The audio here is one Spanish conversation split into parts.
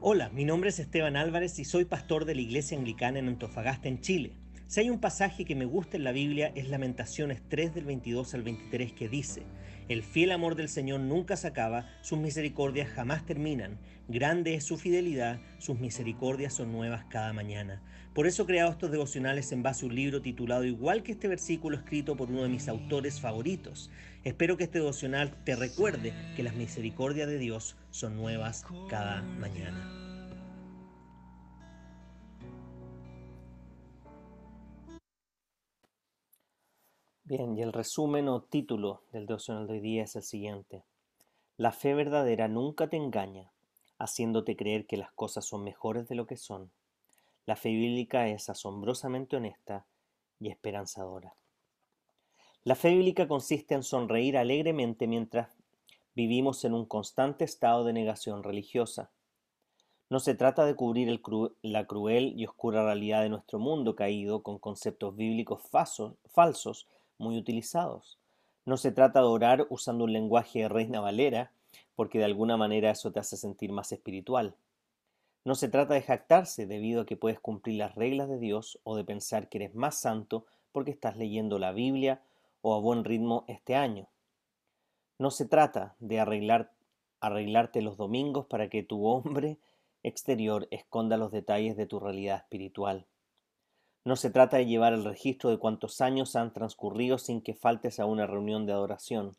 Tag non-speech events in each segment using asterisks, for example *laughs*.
Hola, mi nombre es Esteban Álvarez y soy pastor de la Iglesia Anglicana en Antofagasta, en Chile. Si hay un pasaje que me gusta en la Biblia es Lamentaciones 3 del 22 al 23 que dice, El fiel amor del Señor nunca se acaba, sus misericordias jamás terminan, grande es su fidelidad, sus misericordias son nuevas cada mañana. Por eso he creado estos devocionales en base a un libro titulado igual que este versículo escrito por uno de mis autores favoritos. Espero que este devocional te recuerde que las misericordias de Dios son nuevas cada mañana. Bien, y el resumen o título del devocional de hoy día es el siguiente. La fe verdadera nunca te engaña, haciéndote creer que las cosas son mejores de lo que son. La fe bíblica es asombrosamente honesta y esperanzadora. La fe bíblica consiste en sonreír alegremente mientras vivimos en un constante estado de negación religiosa. No se trata de cubrir la cruel y oscura realidad de nuestro mundo caído con conceptos bíblicos falsos muy utilizados. No se trata de orar usando un lenguaje de Reina Valera, porque de alguna manera eso te hace sentir más espiritual. No se trata de jactarse debido a que puedes cumplir las reglas de Dios o de pensar que eres más santo porque estás leyendo la Biblia o a buen ritmo este año. No se trata de arreglar, arreglarte los domingos para que tu hombre exterior esconda los detalles de tu realidad espiritual. No se trata de llevar el registro de cuántos años han transcurrido sin que faltes a una reunión de adoración.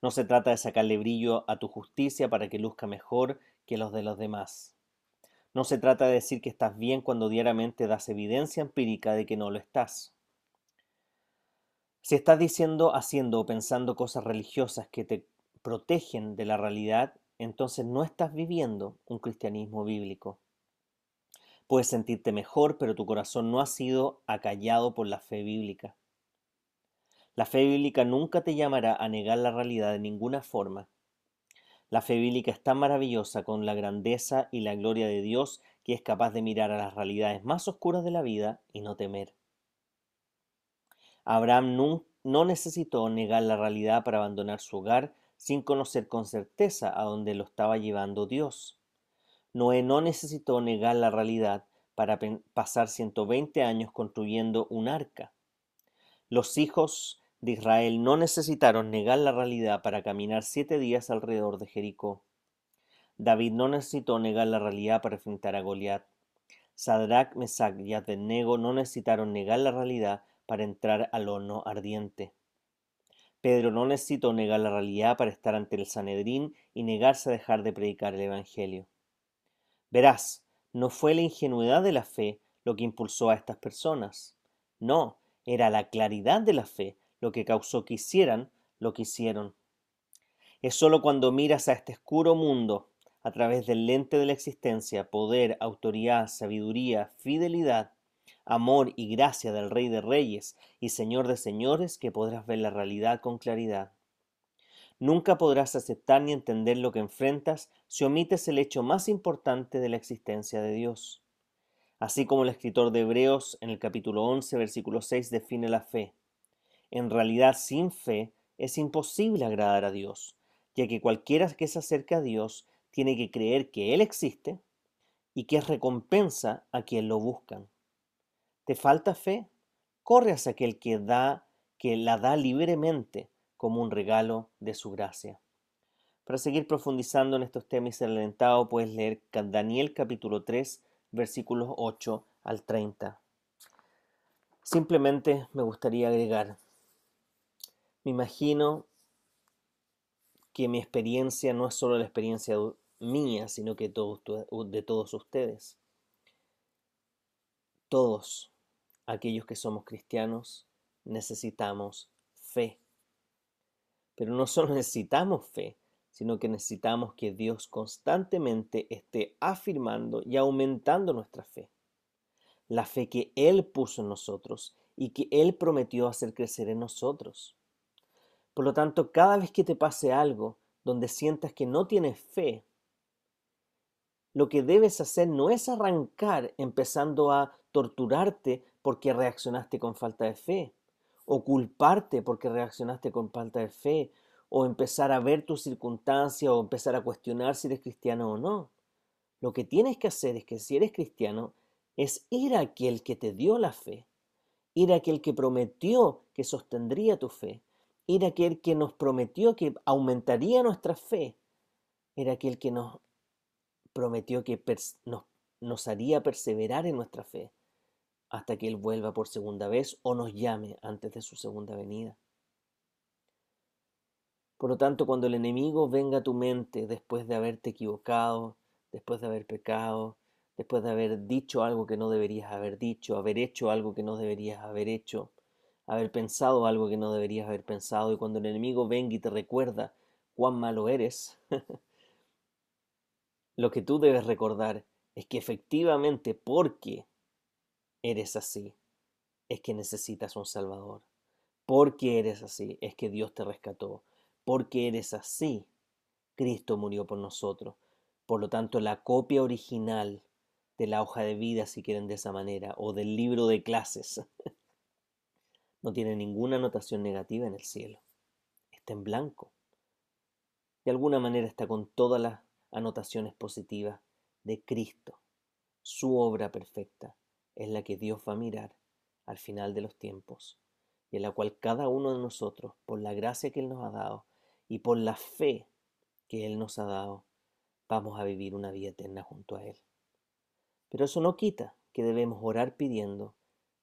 No se trata de sacarle brillo a tu justicia para que luzca mejor que los de los demás. No se trata de decir que estás bien cuando diariamente das evidencia empírica de que no lo estás. Si estás diciendo, haciendo o pensando cosas religiosas que te protegen de la realidad, entonces no estás viviendo un cristianismo bíblico. Puedes sentirte mejor, pero tu corazón no ha sido acallado por la fe bíblica. La fe bíblica nunca te llamará a negar la realidad de ninguna forma. La fe bíblica es tan maravillosa con la grandeza y la gloria de Dios que es capaz de mirar a las realidades más oscuras de la vida y no temer. Abraham no, necesitó negar la realidad para abandonar su hogar sin conocer con certeza a dónde lo estaba llevando Dios. Noé no necesitó negar la realidad para pasar 120 años construyendo un arca. Los hijos de Israel no necesitaron negar la realidad para caminar siete días alrededor de Jericó. David no necesitó negar la realidad para enfrentar a Goliat. Sadrach, Mesach y Abednego no necesitaron negar la realidad para entrar al horno ardiente. Pedro no necesitó negar la realidad para estar ante el Sanedrín y negarse a dejar de predicar el Evangelio. Verás, no fue la ingenuidad de la fe lo que impulsó a estas personas. No, era la claridad de la fe lo que causó que hicieran lo que hicieron. Es sólo cuando miras a este oscuro mundo a través del lente de la existencia, poder, autoridad, sabiduría, fidelidad, amor y gracia del Rey de Reyes y Señor de Señores que podrás ver la realidad con claridad. Nunca podrás aceptar ni entender lo que enfrentas si omites el hecho más importante de la existencia de Dios. Así como el escritor de Hebreos en el capítulo 11, versículo 6 define la fe. En realidad, sin fe es imposible agradar a Dios, ya que cualquiera que se acerque a Dios tiene que creer que Él existe y que es recompensa a quien lo buscan. ¿Te falta fe? Corre hacia aquel que da, que la da libremente como un regalo de su gracia. Para seguir profundizando en estos temas alentado, puedes leer Daniel capítulo 3, versículos 8 al 30. Simplemente me gustaría agregar, me imagino que mi experiencia no es solo la experiencia mía, sino que de todos ustedes. Todos aquellos que somos cristianos necesitamos fe. Pero no solo *laughs* necesitamos fe, sino que necesitamos que Dios constantemente esté afirmando y aumentando nuestra fe. La fe que Él puso en nosotros y que Él prometió hacer crecer en nosotros. Por lo tanto, cada vez que te pase algo donde sientas que no tienes fe, lo que debes hacer no es arrancar empezando a torturarte porque reaccionaste con falta de fe o culparte porque reaccionaste con falta de fe, o empezar a ver tus circunstancias, o empezar a cuestionar si eres cristiano o no. Lo que tienes que hacer es que si eres cristiano, es ir a aquel que te dio la fe, ir a aquel que prometió que sostendría tu fe, ir a aquel que nos prometió que aumentaría nuestra fe, era aquel que nos prometió que nos, nos haría perseverar en nuestra fe hasta que Él vuelva por segunda vez o nos llame antes de su segunda venida. Por lo tanto, cuando el enemigo venga a tu mente después de haberte equivocado, después de haber pecado, después de haber dicho algo que no deberías haber dicho, haber hecho algo que no deberías haber hecho, haber pensado algo que no deberías haber pensado, y cuando el enemigo venga y te recuerda cuán malo eres, *laughs* lo que tú debes recordar es que efectivamente porque eres así, es que necesitas un Salvador. Porque eres así, es que Dios te rescató. Porque eres así, Cristo murió por nosotros. Por lo tanto, la copia original de la hoja de vida, si quieren de esa manera, o del libro de clases, *laughs* no tiene ninguna anotación negativa en el cielo. Está en blanco. De alguna manera está con todas las anotaciones positivas de Cristo. Su obra perfecta es la que Dios va a mirar al final de los tiempos y en la cual cada uno de nosotros, por la gracia que Él nos ha dado y por la fe que Él nos ha dado, vamos a vivir una vida eterna junto a Él. Pero eso no quita que debemos orar pidiendo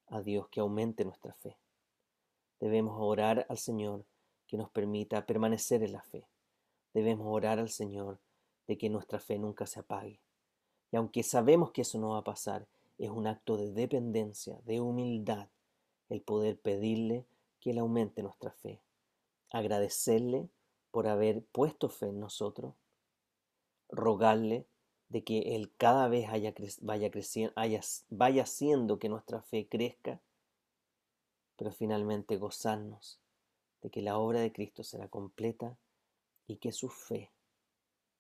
a Dios que aumente nuestra fe. Debemos orar al Señor que nos permita permanecer en la fe. Debemos orar al Señor de que nuestra fe nunca se apague. Y aunque sabemos que eso no va a pasar, es un acto de dependencia, de humildad, el poder pedirle que Él aumente nuestra fe, agradecerle por haber puesto fe en nosotros, rogarle de que Él cada vez haya vaya, creciendo, vaya haciendo que nuestra fe crezca, pero finalmente gozarnos de que la obra de Cristo será completa y que su fe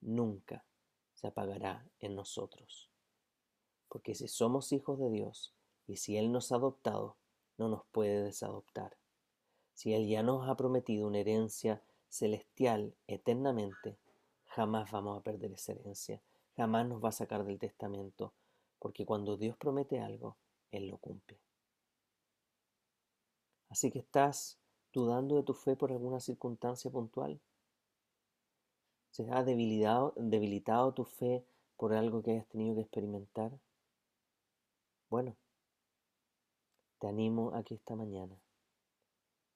nunca se apagará en nosotros. Porque si somos hijos de Dios y si Él nos ha adoptado, no nos puede desadoptar. Si Él ya nos ha prometido una herencia celestial eternamente, jamás vamos a perder esa herencia, jamás nos va a sacar del testamento, porque cuando Dios promete algo, Él lo cumple. Así que estás dudando de tu fe por alguna circunstancia puntual. ¿Se ha debilitado, tu fe por algo que hayas tenido que experimentar? Bueno, te animo a que esta mañana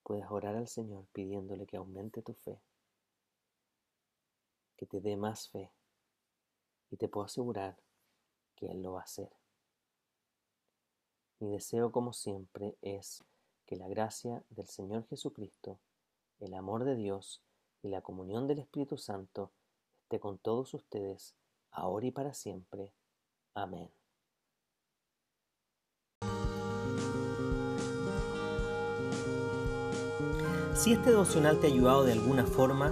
puedas orar al Señor pidiéndole que aumente tu fe, que te dé más fe y te puedo asegurar que Él lo va a hacer. Mi deseo, como siempre, es que la gracia del Señor Jesucristo, el amor de Dios y la comunión del Espíritu Santo esté con todos ustedes, ahora y para siempre. Amén. Si este devocional te ha ayudado de alguna forma,